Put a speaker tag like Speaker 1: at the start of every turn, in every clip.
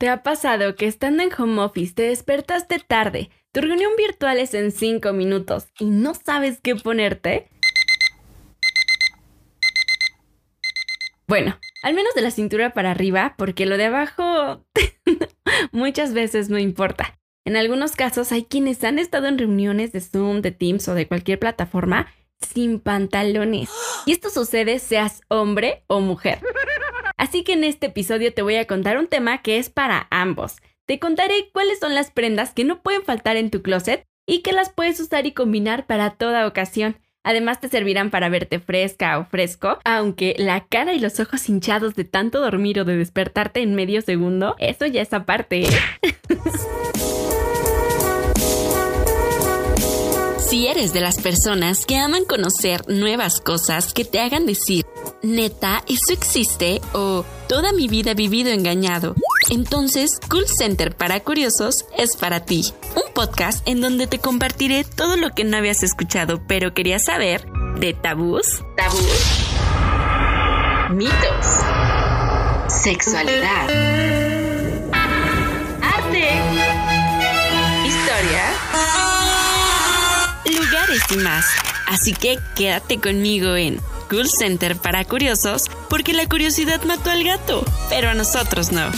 Speaker 1: ¿Te ha pasado que estando en home office te despertaste tarde, tu reunión virtual es en 5 minutos y no sabes qué ponerte? Bueno, al menos de la cintura para arriba, porque lo de abajo muchas veces no importa. En algunos casos hay quienes han estado en reuniones de Zoom, de Teams o de cualquier plataforma sin pantalones. Y esto sucede seas hombre o mujer. Así que en este episodio te voy a contar un tema que es para ambos. Te contaré cuáles son las prendas que no pueden faltar en tu closet y que las puedes usar y combinar para toda ocasión. Además te servirán para verte fresca o fresco, aunque la cara y los ojos hinchados de tanto dormir o de despertarte en medio segundo, eso ya es aparte.
Speaker 2: Si eres de las personas que aman conocer nuevas cosas que te hagan decir, neta, eso existe o toda mi vida he vivido engañado, entonces Cool Center para Curiosos es para ti. Un podcast en donde te compartiré todo lo que no habías escuchado pero querías saber de tabús, tabús, mitos, sexualidad, arte, historia lugares y más. Así que quédate conmigo en Cool Center para curiosos, porque la curiosidad mató al gato, pero a nosotros no.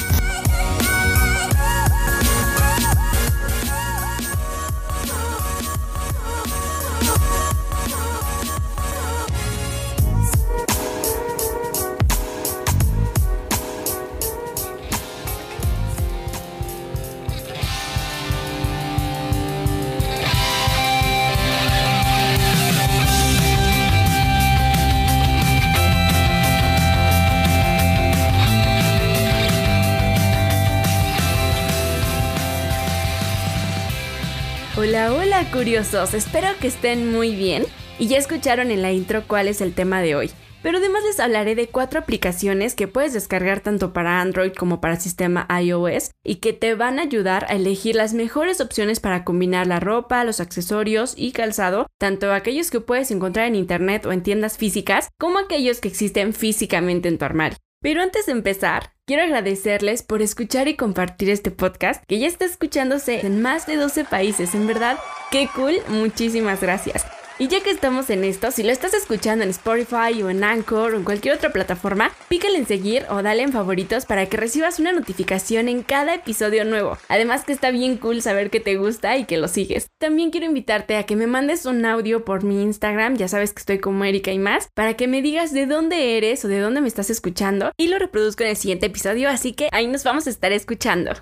Speaker 1: Curiosos, espero que estén muy bien y ya escucharon en la intro cuál es el tema de hoy. Pero además les hablaré de cuatro aplicaciones que puedes descargar tanto para Android como para sistema iOS y que te van a ayudar a elegir las mejores opciones para combinar la ropa, los accesorios y calzado, tanto aquellos que puedes encontrar en internet o en tiendas físicas como aquellos que existen físicamente en tu armario. Pero antes de empezar, quiero agradecerles por escuchar y compartir este podcast que ya está escuchándose en más de 12 países. En verdad, qué cool. Muchísimas gracias. Y ya que estamos en esto, si lo estás escuchando en Spotify o en Anchor o en cualquier otra plataforma, pícale en seguir o dale en favoritos para que recibas una notificación en cada episodio nuevo. Además que está bien cool saber que te gusta y que lo sigues. También quiero invitarte a que me mandes un audio por mi Instagram, ya sabes que estoy como Erika y más, para que me digas de dónde eres o de dónde me estás escuchando y lo reproduzco en el siguiente episodio, así que ahí nos vamos a estar escuchando.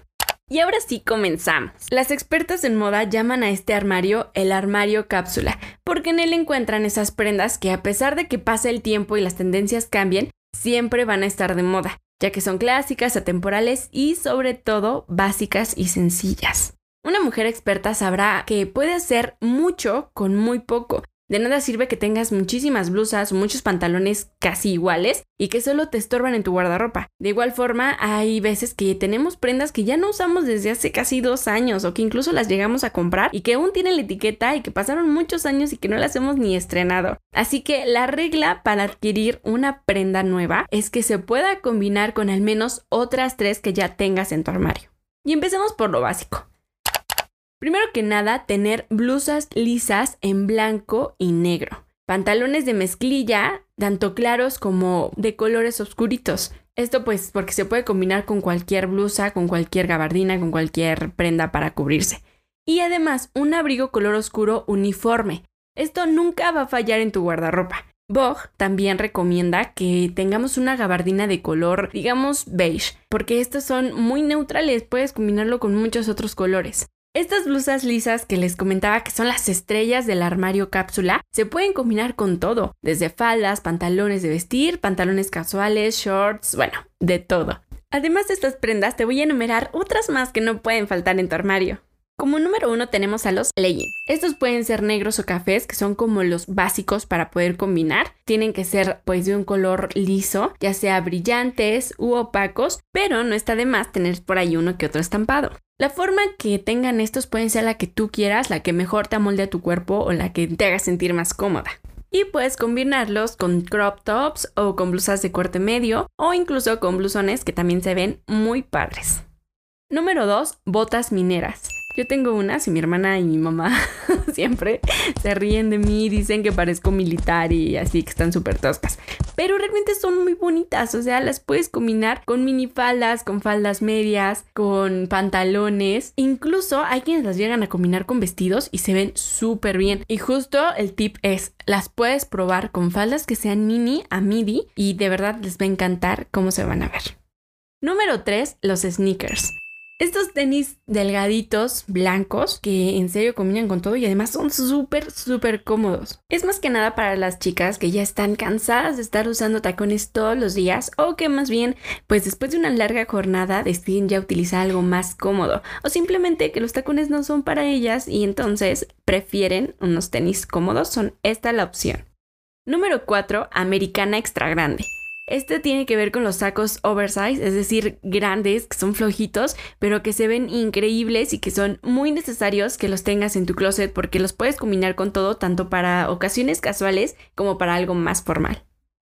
Speaker 1: Y ahora sí comenzamos. Las expertas en moda llaman a este armario el armario cápsula, porque en él encuentran esas prendas que a pesar de que pase el tiempo y las tendencias cambien, siempre van a estar de moda, ya que son clásicas, atemporales y sobre todo básicas y sencillas. Una mujer experta sabrá que puede hacer mucho con muy poco, de nada sirve que tengas muchísimas blusas o muchos pantalones casi iguales y que solo te estorban en tu guardarropa. De igual forma, hay veces que tenemos prendas que ya no usamos desde hace casi dos años o que incluso las llegamos a comprar y que aún tienen la etiqueta y que pasaron muchos años y que no las hemos ni estrenado. Así que la regla para adquirir una prenda nueva es que se pueda combinar con al menos otras tres que ya tengas en tu armario. Y empecemos por lo básico. Primero que nada, tener blusas lisas en blanco y negro. Pantalones de mezclilla, tanto claros como de colores oscuritos. Esto pues porque se puede combinar con cualquier blusa, con cualquier gabardina, con cualquier prenda para cubrirse. Y además, un abrigo color oscuro uniforme. Esto nunca va a fallar en tu guardarropa. Vogue también recomienda que tengamos una gabardina de color, digamos, beige, porque estos son muy neutrales, puedes combinarlo con muchos otros colores. Estas blusas lisas que les comentaba que son las estrellas del armario cápsula se pueden combinar con todo, desde faldas, pantalones de vestir, pantalones casuales, shorts, bueno, de todo. Además de estas prendas te voy a enumerar otras más que no pueden faltar en tu armario. Como número uno tenemos a los leggings. Estos pueden ser negros o cafés, que son como los básicos para poder combinar. Tienen que ser pues de un color liso, ya sea brillantes u opacos, pero no está de más tener por ahí uno que otro estampado. La forma que tengan estos pueden ser la que tú quieras, la que mejor te amolde a tu cuerpo o la que te haga sentir más cómoda. Y puedes combinarlos con crop tops o con blusas de corte medio o incluso con blusones que también se ven muy padres. Número 2, botas mineras. Yo tengo unas y mi hermana y mi mamá siempre se ríen de mí, dicen que parezco militar y así que están súper toscas. Pero realmente son muy bonitas, o sea, las puedes combinar con minifaldas, con faldas medias, con pantalones. Incluso hay quienes las llegan a combinar con vestidos y se ven súper bien. Y justo el tip es, las puedes probar con faldas que sean mini a midi y de verdad les va a encantar cómo se van a ver. Número 3, los sneakers. Estos tenis delgaditos, blancos, que en serio combinan con todo y además son súper, súper cómodos. Es más que nada para las chicas que ya están cansadas de estar usando tacones todos los días o que más bien, pues después de una larga jornada deciden ya utilizar algo más cómodo o simplemente que los tacones no son para ellas y entonces prefieren unos tenis cómodos, son esta la opción. Número 4, americana extra grande. Este tiene que ver con los sacos oversize, es decir, grandes, que son flojitos, pero que se ven increíbles y que son muy necesarios que los tengas en tu closet porque los puedes combinar con todo, tanto para ocasiones casuales como para algo más formal.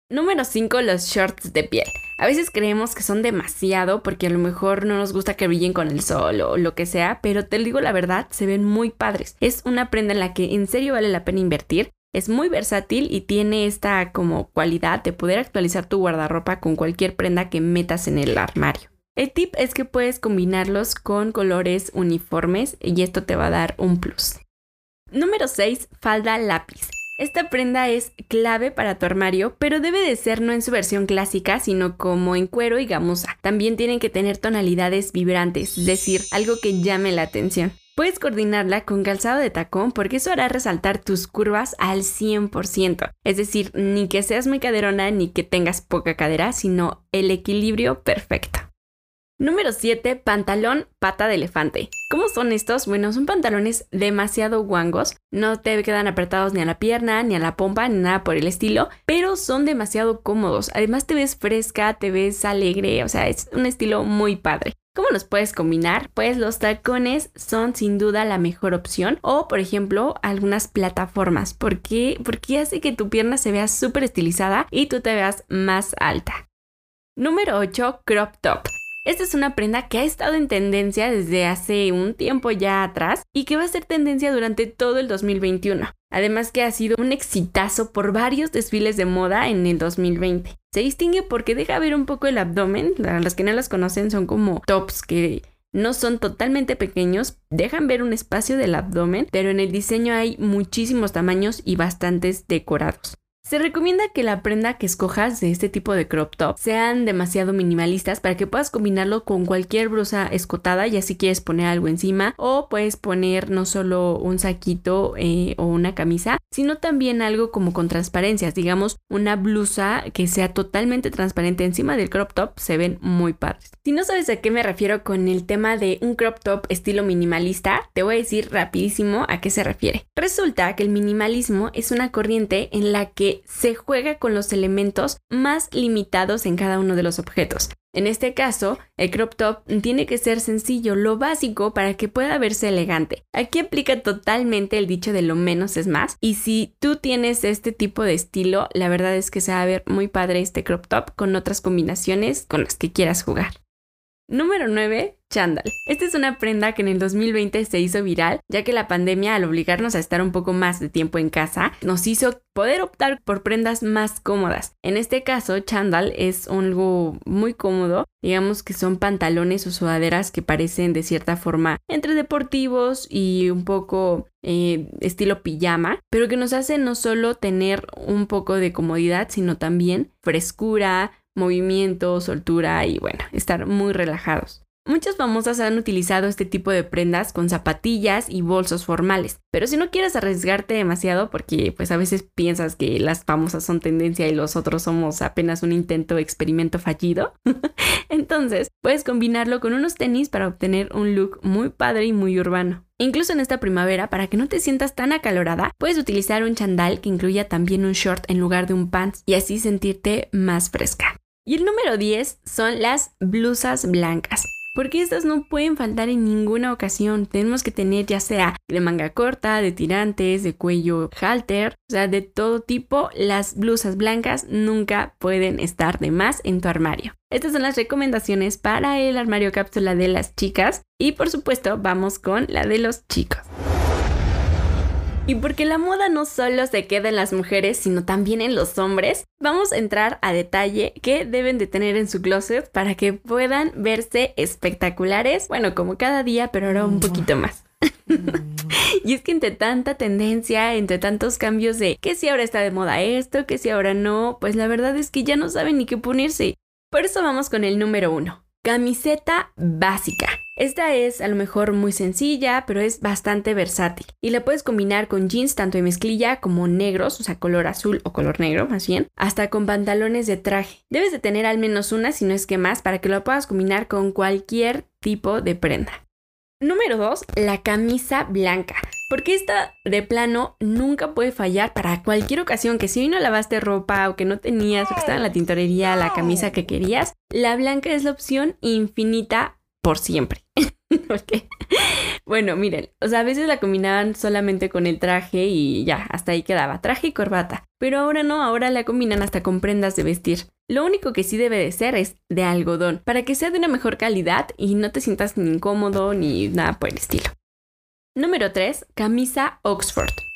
Speaker 1: Número 5. Los shorts de piel. A veces creemos que son demasiado porque a lo mejor no nos gusta que brillen con el sol o lo que sea, pero te digo la verdad, se ven muy padres. Es una prenda en la que en serio vale la pena invertir es muy versátil y tiene esta como cualidad de poder actualizar tu guardarropa con cualquier prenda que metas en el armario. El tip es que puedes combinarlos con colores uniformes y esto te va a dar un plus. Número 6. Falda lápiz. Esta prenda es clave para tu armario, pero debe de ser no en su versión clásica, sino como en cuero y gamuza. También tienen que tener tonalidades vibrantes, es decir, algo que llame la atención. Puedes coordinarla con calzado de tacón porque eso hará resaltar tus curvas al 100%. Es decir, ni que seas muy caderona ni que tengas poca cadera, sino el equilibrio perfecto. Número 7. Pantalón pata de elefante. ¿Cómo son estos? Bueno, son pantalones demasiado guangos. No te quedan apretados ni a la pierna, ni a la pompa, ni nada por el estilo, pero son demasiado cómodos. Además te ves fresca, te ves alegre, o sea, es un estilo muy padre. ¿Cómo los puedes combinar? Pues los tacones son sin duda la mejor opción o por ejemplo algunas plataformas porque, porque hace que tu pierna se vea súper estilizada y tú te veas más alta. Número 8. Crop top. Esta es una prenda que ha estado en tendencia desde hace un tiempo ya atrás y que va a ser tendencia durante todo el 2021. Además que ha sido un exitazo por varios desfiles de moda en el 2020. Se distingue porque deja ver un poco el abdomen, las que no las conocen son como tops que no son totalmente pequeños, dejan ver un espacio del abdomen, pero en el diseño hay muchísimos tamaños y bastantes decorados. Se recomienda que la prenda que escojas de este tipo de crop top sean demasiado minimalistas para que puedas combinarlo con cualquier blusa escotada, ya si quieres poner algo encima, o puedes poner no solo un saquito eh, o una camisa, sino también algo como con transparencias, digamos una blusa que sea totalmente transparente encima del crop top, se ven muy padres. Si no sabes a qué me refiero con el tema de un crop top estilo minimalista, te voy a decir rapidísimo a qué se refiere. Resulta que el minimalismo es una corriente en la que se juega con los elementos más limitados en cada uno de los objetos. En este caso, el crop top tiene que ser sencillo, lo básico para que pueda verse elegante. Aquí aplica totalmente el dicho de lo menos es más. Y si tú tienes este tipo de estilo, la verdad es que se va a ver muy padre este crop top con otras combinaciones con las que quieras jugar. Número 9. Chandal. Esta es una prenda que en el 2020 se hizo viral, ya que la pandemia, al obligarnos a estar un poco más de tiempo en casa, nos hizo poder optar por prendas más cómodas. En este caso, chandal es algo muy cómodo, digamos que son pantalones o sudaderas que parecen de cierta forma entre deportivos y un poco eh, estilo pijama, pero que nos hacen no solo tener un poco de comodidad, sino también frescura, movimiento, soltura y bueno, estar muy relajados. Muchas famosas han utilizado este tipo de prendas con zapatillas y bolsos formales, pero si no quieres arriesgarte demasiado porque pues a veces piensas que las famosas son tendencia y los otros somos apenas un intento experimento fallido, entonces puedes combinarlo con unos tenis para obtener un look muy padre y muy urbano. Incluso en esta primavera, para que no te sientas tan acalorada, puedes utilizar un chandal que incluya también un short en lugar de un pants y así sentirte más fresca. Y el número 10 son las blusas blancas. porque estas no pueden faltar en ninguna ocasión. Tenemos que tener ya sea de manga corta, de tirantes, de cuello halter, o sea, de todo tipo. Las blusas blancas nunca pueden estar de más en tu armario. Estas son las recomendaciones para el armario cápsula de las chicas y por supuesto vamos con la de los chicos. Y porque la moda no solo se queda en las mujeres, sino también en los hombres, vamos a entrar a detalle qué deben de tener en su closet para que puedan verse espectaculares, bueno, como cada día, pero ahora un poquito más. y es que entre tanta tendencia, entre tantos cambios de que si ahora está de moda esto, que si ahora no, pues la verdad es que ya no saben ni qué ponerse. Por eso vamos con el número uno. Camiseta básica. Esta es a lo mejor muy sencilla, pero es bastante versátil y la puedes combinar con jeans tanto de mezclilla como negros, o sea, color azul o color negro más bien, hasta con pantalones de traje. Debes de tener al menos una, si no es que más, para que lo puedas combinar con cualquier tipo de prenda. Número 2, la camisa blanca. Porque esta de plano nunca puede fallar para cualquier ocasión que si hoy no lavaste ropa o que no tenías o que estaba en la tintorería la camisa que querías, la blanca es la opción infinita por siempre. Bueno, miren, o sea, a veces la combinaban solamente con el traje y ya, hasta ahí quedaba, traje y corbata. Pero ahora no, ahora la combinan hasta con prendas de vestir. Lo único que sí debe de ser es de algodón, para que sea de una mejor calidad y no te sientas ni incómodo ni nada por el estilo. Número 3. Camisa Oxford.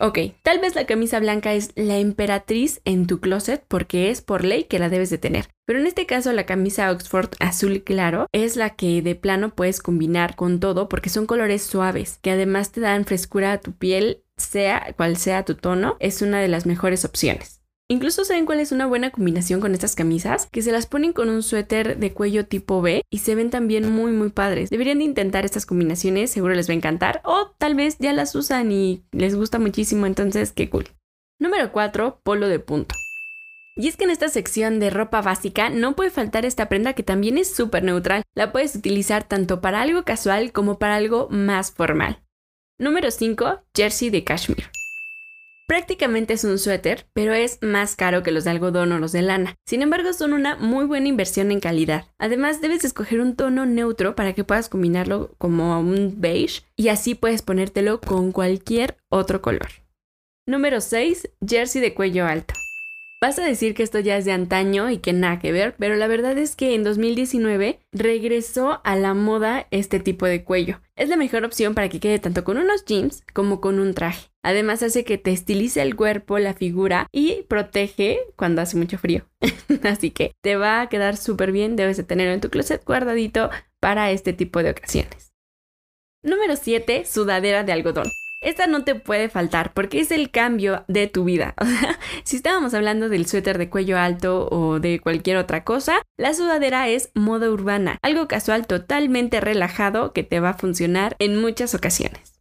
Speaker 1: Ok, tal vez la camisa blanca es la emperatriz en tu closet porque es por ley que la debes de tener. Pero en este caso la camisa Oxford azul claro es la que de plano puedes combinar con todo porque son colores suaves que además te dan frescura a tu piel, sea cual sea tu tono, es una de las mejores opciones. Incluso saben cuál es una buena combinación con estas camisas, que se las ponen con un suéter de cuello tipo B y se ven también muy muy padres. Deberían de intentar estas combinaciones, seguro les va a encantar o tal vez ya las usan y les gusta muchísimo, entonces qué cool. Número 4, polo de punto. Y es que en esta sección de ropa básica no puede faltar esta prenda que también es súper neutral. La puedes utilizar tanto para algo casual como para algo más formal. Número 5, jersey de cashmere. Prácticamente es un suéter, pero es más caro que los de algodón o los de lana. Sin embargo, son una muy buena inversión en calidad. Además, debes escoger un tono neutro para que puedas combinarlo como un beige y así puedes ponértelo con cualquier otro color. Número 6. Jersey de cuello alto. Vas a decir que esto ya es de antaño y que nada que ver, pero la verdad es que en 2019 regresó a la moda este tipo de cuello. Es la mejor opción para que quede tanto con unos jeans como con un traje. Además hace que te estilice el cuerpo, la figura y protege cuando hace mucho frío. Así que te va a quedar súper bien, debes de tenerlo en tu closet guardadito para este tipo de ocasiones. Número 7. Sudadera de algodón esta no te puede faltar porque es el cambio de tu vida. Si estábamos hablando del suéter de cuello alto o de cualquier otra cosa, la sudadera es moda urbana, algo casual totalmente relajado que te va a funcionar en muchas ocasiones.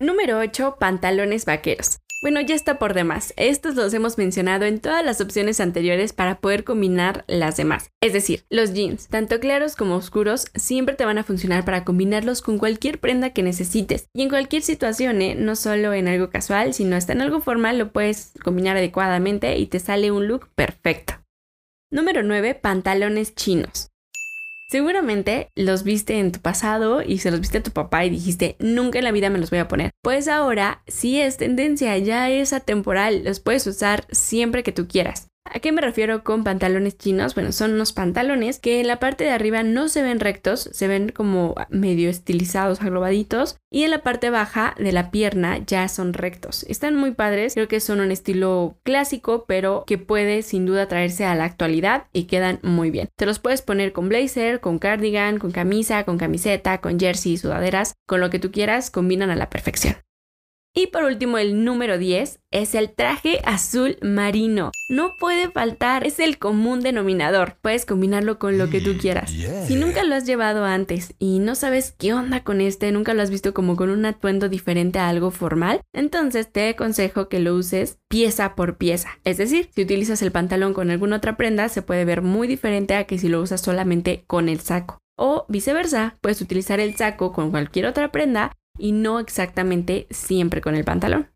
Speaker 1: Número 8. Pantalones vaqueros. Bueno, ya está por demás. Estos los hemos mencionado en todas las opciones anteriores para poder combinar las demás. Es decir, los jeans, tanto claros como oscuros, siempre te van a funcionar para combinarlos con cualquier prenda que necesites. Y en cualquier situación, ¿eh? no solo en algo casual, sino hasta en algo formal, lo puedes combinar adecuadamente y te sale un look perfecto. Número 9. Pantalones chinos. Seguramente los viste en tu pasado y se los viste a tu papá y dijiste, nunca en la vida me los voy a poner. Pues ahora sí es tendencia, ya es atemporal, los puedes usar siempre que tú quieras. ¿A qué me refiero con pantalones chinos? Bueno, son unos pantalones que en la parte de arriba no se ven rectos, se ven como medio estilizados, agrobaditos, y en la parte baja de la pierna ya son rectos. Están muy padres, creo que son un estilo clásico, pero que puede sin duda traerse a la actualidad y quedan muy bien. Te los puedes poner con blazer, con cardigan, con camisa, con camiseta, con jersey, sudaderas, con lo que tú quieras, combinan a la perfección. Y por último, el número 10 es el traje azul marino. No puede faltar, es el común denominador. Puedes combinarlo con lo que tú quieras. Si nunca lo has llevado antes y no sabes qué onda con este, nunca lo has visto como con un atuendo diferente a algo formal, entonces te aconsejo que lo uses pieza por pieza. Es decir, si utilizas el pantalón con alguna otra prenda, se puede ver muy diferente a que si lo usas solamente con el saco. O viceversa, puedes utilizar el saco con cualquier otra prenda y no exactamente siempre con el pantalón.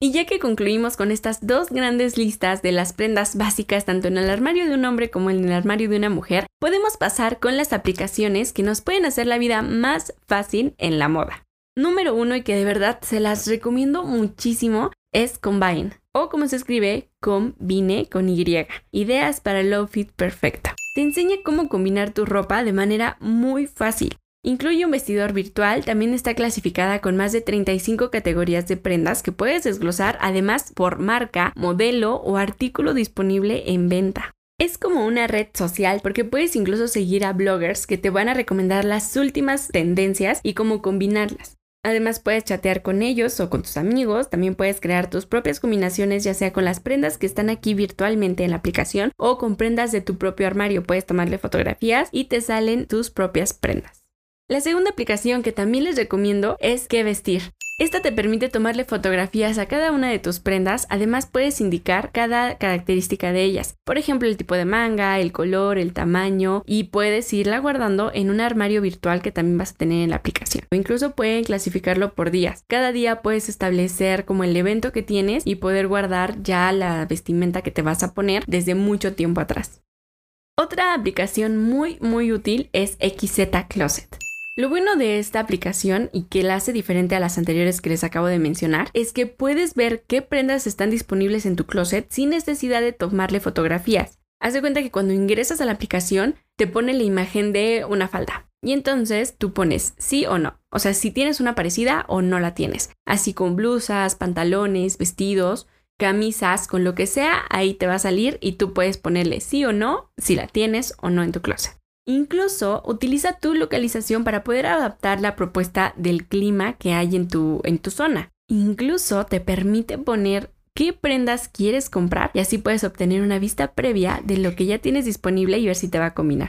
Speaker 1: Y ya que concluimos con estas dos grandes listas de las prendas básicas tanto en el armario de un hombre como en el armario de una mujer, podemos pasar con las aplicaciones que nos pueden hacer la vida más fácil en la moda. Número uno y que de verdad se las recomiendo muchísimo es Combine o como se escribe Combine con Y. Ideas para el outfit perfecta. Te enseña cómo combinar tu ropa de manera muy fácil. Incluye un vestidor virtual, también está clasificada con más de 35 categorías de prendas que puedes desglosar además por marca, modelo o artículo disponible en venta. Es como una red social porque puedes incluso seguir a bloggers que te van a recomendar las últimas tendencias y cómo combinarlas. Además puedes chatear con ellos o con tus amigos, también puedes crear tus propias combinaciones ya sea con las prendas que están aquí virtualmente en la aplicación o con prendas de tu propio armario, puedes tomarle fotografías y te salen tus propias prendas. La segunda aplicación que también les recomiendo es Qué vestir. Esta te permite tomarle fotografías a cada una de tus prendas, además puedes indicar cada característica de ellas, por ejemplo el tipo de manga, el color, el tamaño y puedes irla guardando en un armario virtual que también vas a tener en la aplicación. O incluso pueden clasificarlo por días. Cada día puedes establecer como el evento que tienes y poder guardar ya la vestimenta que te vas a poner desde mucho tiempo atrás. Otra aplicación muy muy útil es XZ Closet. Lo bueno de esta aplicación y que la hace diferente a las anteriores que les acabo de mencionar es que puedes ver qué prendas están disponibles en tu closet sin necesidad de tomarle fotografías. Haz de cuenta que cuando ingresas a la aplicación te pone la imagen de una falda. Y entonces tú pones sí o no. O sea, si tienes una parecida o no la tienes. Así con blusas, pantalones, vestidos, camisas, con lo que sea, ahí te va a salir y tú puedes ponerle sí o no si la tienes o no en tu closet. Incluso utiliza tu localización para poder adaptar la propuesta del clima que hay en tu, en tu zona. Incluso te permite poner qué prendas quieres comprar y así puedes obtener una vista previa de lo que ya tienes disponible y ver si te va a combinar.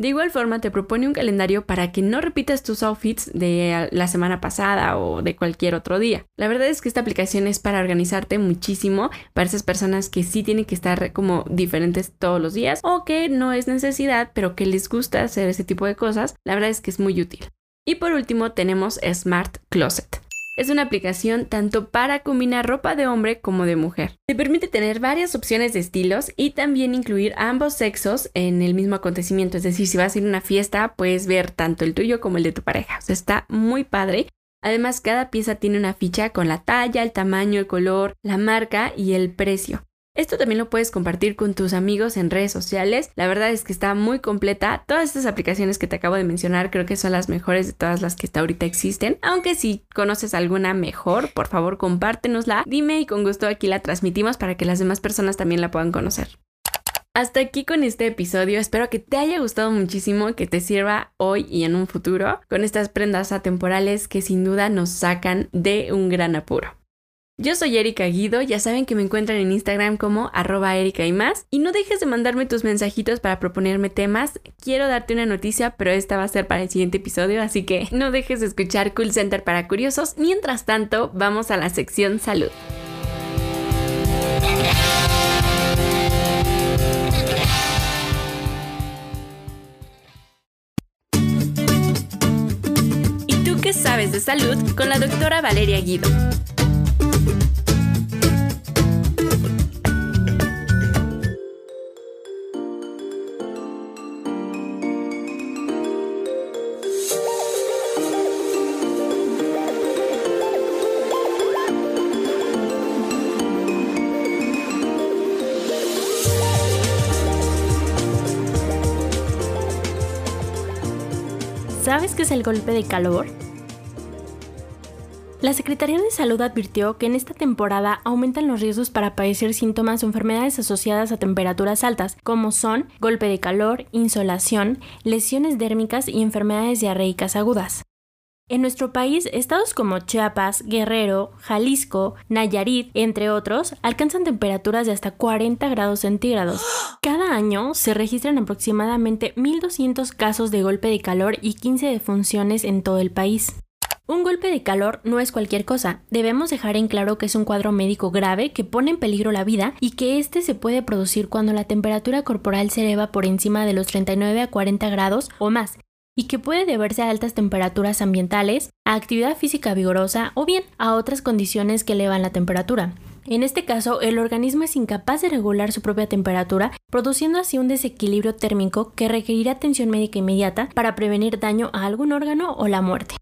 Speaker 1: De igual forma, te propone un calendario para que no repitas tus outfits de la semana pasada o de cualquier otro día. La verdad es que esta aplicación es para organizarte muchísimo para esas personas que sí tienen que estar como diferentes todos los días o que no es necesidad, pero que les gusta hacer ese tipo de cosas. La verdad es que es muy útil. Y por último tenemos Smart Closet. Es una aplicación tanto para combinar ropa de hombre como de mujer. Te permite tener varias opciones de estilos y también incluir ambos sexos en el mismo acontecimiento. Es decir, si vas a ir a una fiesta, puedes ver tanto el tuyo como el de tu pareja. O sea, está muy padre. Además, cada pieza tiene una ficha con la talla, el tamaño, el color, la marca y el precio. Esto también lo puedes compartir con tus amigos en redes sociales. La verdad es que está muy completa. Todas estas aplicaciones que te acabo de mencionar creo que son las mejores de todas las que hasta ahorita existen. Aunque si conoces alguna mejor, por favor compártenosla. Dime y con gusto aquí la transmitimos para que las demás personas también la puedan conocer. Hasta aquí con este episodio, espero que te haya gustado muchísimo, que te sirva hoy y en un futuro con estas prendas atemporales que sin duda nos sacan de un gran apuro. Yo soy Erika Guido, ya saben que me encuentran en Instagram como arroba Erika y más. Y no dejes de mandarme tus mensajitos para proponerme temas. Quiero darte una noticia, pero esta va a ser para el siguiente episodio, así que no dejes de escuchar Cool Center para curiosos. Mientras tanto, vamos a la sección salud. ¿Y tú qué sabes de salud con la doctora Valeria Guido?
Speaker 3: ¿Sabes qué es el golpe de calor? La Secretaría de Salud advirtió que en esta temporada aumentan los riesgos para padecer síntomas o enfermedades asociadas a temperaturas altas, como son golpe de calor, insolación, lesiones dérmicas y enfermedades diarreicas agudas. En nuestro país, estados como Chiapas, Guerrero, Jalisco, Nayarit, entre otros, alcanzan temperaturas de hasta 40 grados centígrados. Cada año se registran aproximadamente 1.200 casos de golpe de calor y 15 defunciones en todo el país. Un golpe de calor no es cualquier cosa. Debemos dejar en claro que es un cuadro médico grave que pone en peligro la vida y que este se puede producir cuando la temperatura corporal se eleva por encima de los 39 a 40 grados o más y que puede deberse a altas temperaturas ambientales, a actividad física vigorosa o bien a otras condiciones que elevan la temperatura. En este caso, el organismo es incapaz de regular su propia temperatura, produciendo así un desequilibrio térmico que requerirá atención médica inmediata para prevenir daño a algún órgano o la muerte.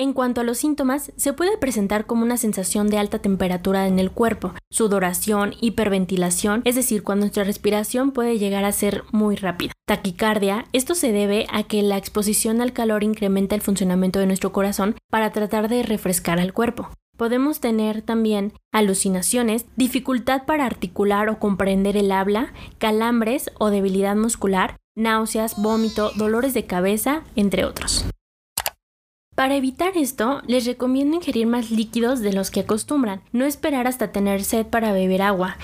Speaker 3: En cuanto a los síntomas, se puede presentar como una sensación de alta temperatura en el cuerpo, sudoración, hiperventilación, es decir, cuando nuestra respiración puede llegar a ser muy rápida. Taquicardia, esto se debe a que la exposición al calor incrementa el funcionamiento de nuestro corazón para tratar de refrescar al cuerpo. Podemos tener también alucinaciones, dificultad para articular o comprender el habla, calambres o debilidad muscular, náuseas, vómito, dolores de cabeza, entre otros. Para evitar esto, les recomiendo ingerir más líquidos de los que acostumbran, no esperar hasta tener sed para beber agua.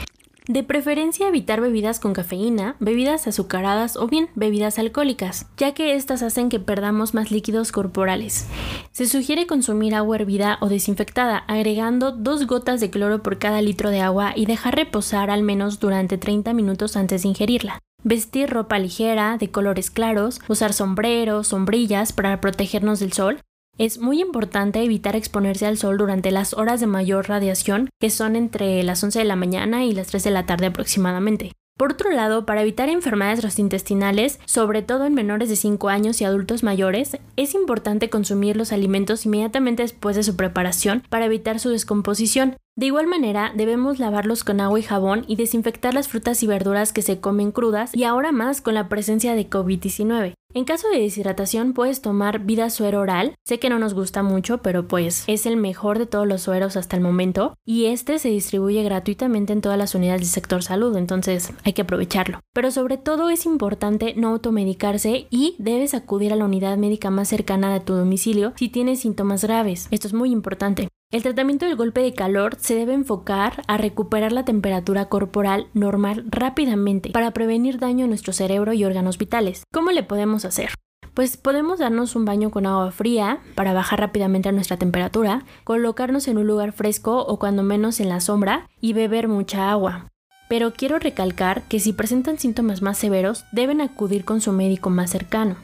Speaker 3: De preferencia evitar bebidas con cafeína, bebidas azucaradas o bien bebidas alcohólicas, ya que estas hacen que perdamos más líquidos corporales. Se sugiere consumir agua hervida o desinfectada, agregando dos gotas de cloro por cada litro de agua y dejar reposar al menos durante 30 minutos antes de ingerirla. Vestir ropa ligera, de colores claros, usar sombreros, sombrillas para protegernos del sol, es muy importante evitar exponerse al sol durante las horas de mayor radiación, que son entre las 11 de la mañana y las 3 de la tarde aproximadamente. Por otro lado, para evitar enfermedades gastrointestinales, sobre todo en menores de 5 años y adultos mayores, es importante consumir los alimentos inmediatamente después de su preparación para evitar su descomposición. De igual manera, debemos lavarlos con agua y jabón y desinfectar las frutas y verduras que se comen crudas y ahora más con la presencia de COVID-19. En caso de deshidratación puedes tomar vida suero oral, sé que no nos gusta mucho, pero pues es el mejor de todos los sueros hasta el momento y este se distribuye gratuitamente en todas las unidades del sector salud, entonces hay que aprovecharlo. Pero sobre todo es importante no automedicarse y debes acudir a la unidad médica más cercana de tu domicilio si tienes síntomas graves. Esto es muy importante. El tratamiento del golpe de calor se debe enfocar a recuperar la temperatura corporal normal rápidamente para prevenir daño a nuestro cerebro y órganos vitales. ¿Cómo le podemos hacer? Pues podemos darnos un baño con agua fría para bajar rápidamente a nuestra temperatura, colocarnos en un lugar fresco o cuando menos en la sombra y beber mucha agua. Pero quiero recalcar que si presentan síntomas más severos deben acudir con su médico más cercano.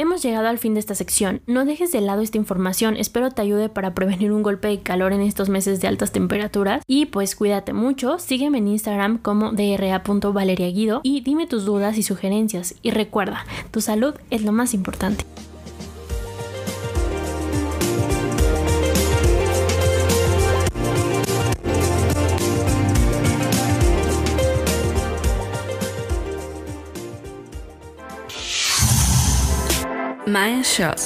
Speaker 3: Hemos llegado al fin de esta sección. No dejes de lado esta información. Espero te ayude para prevenir un golpe de calor en estos meses de altas temperaturas. Y pues cuídate mucho. Sígueme en Instagram como dra.valeriaguido y dime tus dudas y sugerencias. Y recuerda, tu salud es lo más importante.
Speaker 1: Shot.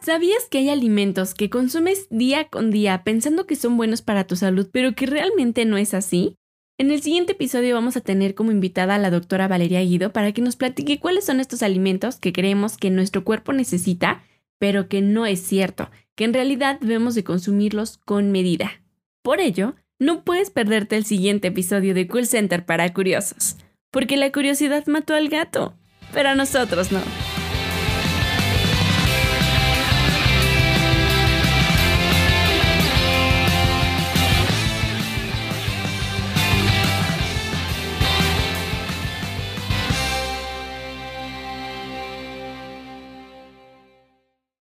Speaker 1: ¿Sabías que hay alimentos que consumes día con día pensando que son buenos para tu salud, pero que realmente no es así? En el siguiente episodio vamos a tener como invitada a la doctora Valeria Guido para que nos platique cuáles son estos alimentos que creemos que nuestro cuerpo necesita, pero que no es cierto, que en realidad debemos de consumirlos con medida. Por ello, no puedes perderte el siguiente episodio de Cool Center para curiosos, porque la curiosidad mató al gato pero a nosotros no.